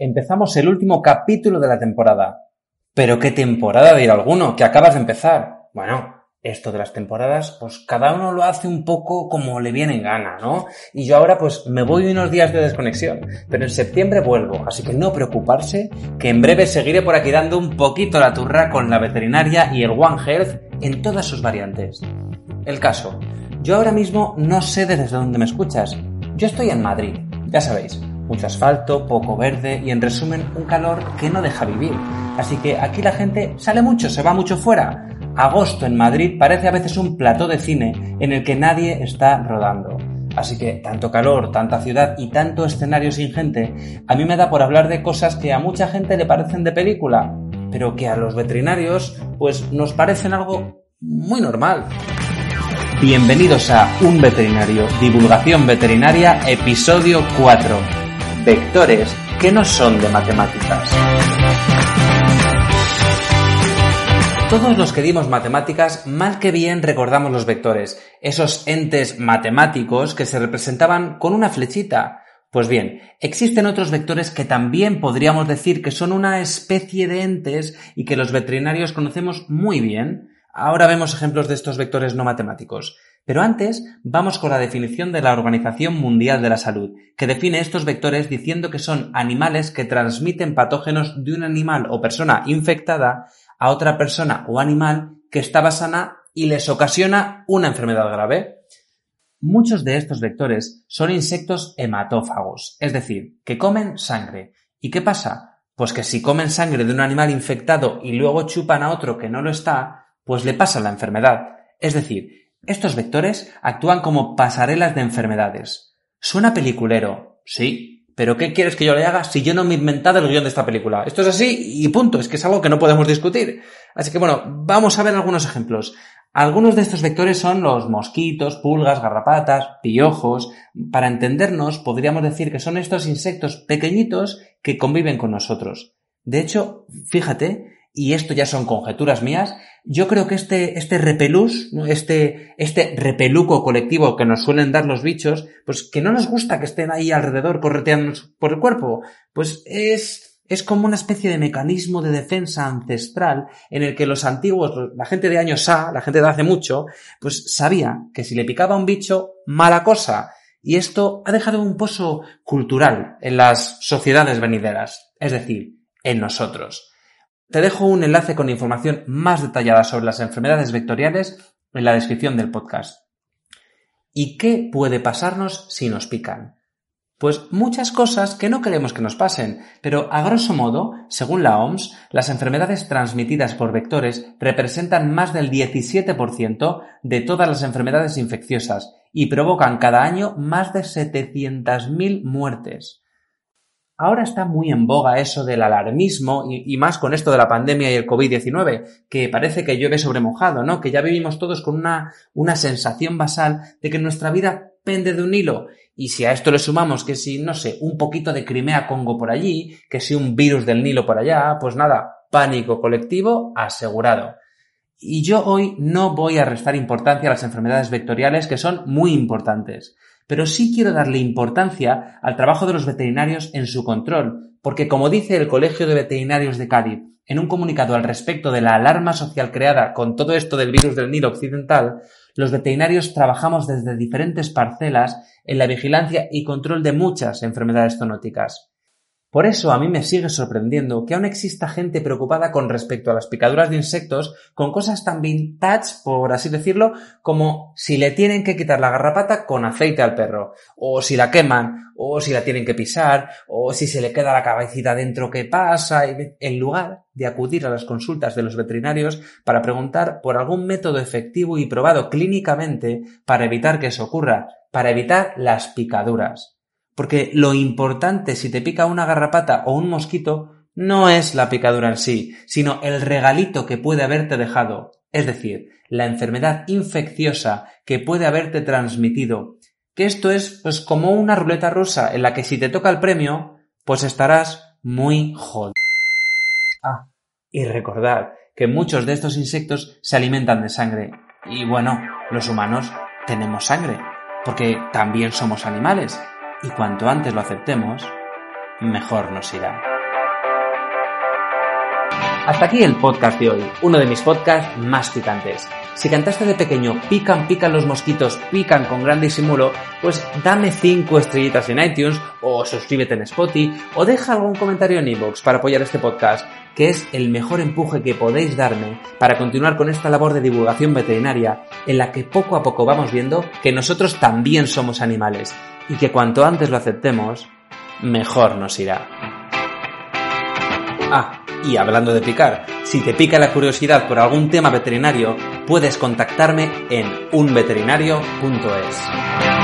Empezamos el último capítulo de la temporada. Pero qué temporada, dirá alguno, que acabas de empezar. Bueno, esto de las temporadas, pues cada uno lo hace un poco como le viene en gana, ¿no? Y yo ahora pues me voy unos días de desconexión, pero en septiembre vuelvo, así que no preocuparse, que en breve seguiré por aquí dando un poquito la turra con la veterinaria y el One Health en todas sus variantes. El caso, yo ahora mismo no sé desde dónde me escuchas. Yo estoy en Madrid, ya sabéis, mucho asfalto, poco verde y en resumen un calor que no deja vivir. Así que aquí la gente sale mucho, se va mucho fuera agosto en Madrid parece a veces un plató de cine en el que nadie está rodando. Así que tanto calor, tanta ciudad y tanto escenario sin gente, a mí me da por hablar de cosas que a mucha gente le parecen de película, pero que a los veterinarios pues nos parecen algo muy normal. Bienvenidos a Un Veterinario, Divulgación Veterinaria, episodio 4. Vectores que no son de matemáticas. Todos los que dimos matemáticas mal que bien recordamos los vectores, esos entes matemáticos que se representaban con una flechita. Pues bien, existen otros vectores que también podríamos decir que son una especie de entes y que los veterinarios conocemos muy bien. Ahora vemos ejemplos de estos vectores no matemáticos. Pero antes vamos con la definición de la Organización Mundial de la Salud, que define estos vectores diciendo que son animales que transmiten patógenos de un animal o persona infectada a otra persona o animal que estaba sana y les ocasiona una enfermedad grave. Muchos de estos vectores son insectos hematófagos, es decir, que comen sangre. ¿Y qué pasa? Pues que si comen sangre de un animal infectado y luego chupan a otro que no lo está, pues le pasa la enfermedad. Es decir, estos vectores actúan como pasarelas de enfermedades. Suena peliculero, sí, pero ¿qué quieres que yo le haga si yo no me he inventado el guion de esta película? Esto es así y punto, es que es algo que no podemos discutir. Así que bueno, vamos a ver algunos ejemplos. Algunos de estos vectores son los mosquitos, pulgas, garrapatas, piojos. Para entendernos, podríamos decir que son estos insectos pequeñitos que conviven con nosotros. De hecho, fíjate y esto ya son conjeturas mías, yo creo que este, este repelús, este, este repeluco colectivo que nos suelen dar los bichos, pues que no nos gusta que estén ahí alrededor correteando por el cuerpo, pues es, es como una especie de mecanismo de defensa ancestral en el que los antiguos, la gente de años A, la gente de hace mucho, pues sabía que si le picaba un bicho, mala cosa. Y esto ha dejado un pozo cultural en las sociedades venideras, es decir, en nosotros. Te dejo un enlace con información más detallada sobre las enfermedades vectoriales en la descripción del podcast. ¿Y qué puede pasarnos si nos pican? Pues muchas cosas que no queremos que nos pasen, pero a grosso modo, según la OMS, las enfermedades transmitidas por vectores representan más del 17% de todas las enfermedades infecciosas y provocan cada año más de 700.000 muertes. Ahora está muy en boga eso del alarmismo y, más con esto de la pandemia y el COVID-19, que parece que llueve sobre mojado, ¿no? Que ya vivimos todos con una, una sensación basal de que nuestra vida pende de un hilo. Y si a esto le sumamos que si, no sé, un poquito de Crimea Congo por allí, que si un virus del Nilo por allá, pues nada, pánico colectivo asegurado. Y yo hoy no voy a restar importancia a las enfermedades vectoriales que son muy importantes pero sí quiero darle importancia al trabajo de los veterinarios en su control, porque como dice el Colegio de Veterinarios de Cádiz en un comunicado al respecto de la alarma social creada con todo esto del virus del Nilo Occidental, los veterinarios trabajamos desde diferentes parcelas en la vigilancia y control de muchas enfermedades zoonóticas. Por eso a mí me sigue sorprendiendo que aún exista gente preocupada con respecto a las picaduras de insectos con cosas tan vintage, por así decirlo, como si le tienen que quitar la garrapata con aceite al perro, o si la queman, o si la tienen que pisar, o si se le queda la cabecita dentro qué pasa, en lugar de acudir a las consultas de los veterinarios para preguntar por algún método efectivo y probado clínicamente para evitar que eso ocurra, para evitar las picaduras. Porque lo importante si te pica una garrapata o un mosquito no es la picadura en sí, sino el regalito que puede haberte dejado, es decir, la enfermedad infecciosa que puede haberte transmitido. Que esto es pues como una ruleta rusa en la que si te toca el premio, pues estarás muy jodido. Ah, y recordad que muchos de estos insectos se alimentan de sangre. Y bueno, los humanos tenemos sangre, porque también somos animales y cuanto antes lo aceptemos, mejor nos irá. Hasta aquí el podcast de hoy, uno de mis podcasts más picantes. Si cantaste de pequeño pican, pican los mosquitos, pican con gran disimulo, pues dame 5 estrellitas en iTunes o suscríbete en Spotify o deja algún comentario en iVoox para apoyar este podcast, que es el mejor empuje que podéis darme para continuar con esta labor de divulgación veterinaria en la que poco a poco vamos viendo que nosotros también somos animales y que cuanto antes lo aceptemos, mejor nos irá. Ah, y hablando de picar, si te pica la curiosidad por algún tema veterinario, puedes contactarme en unveterinario.es.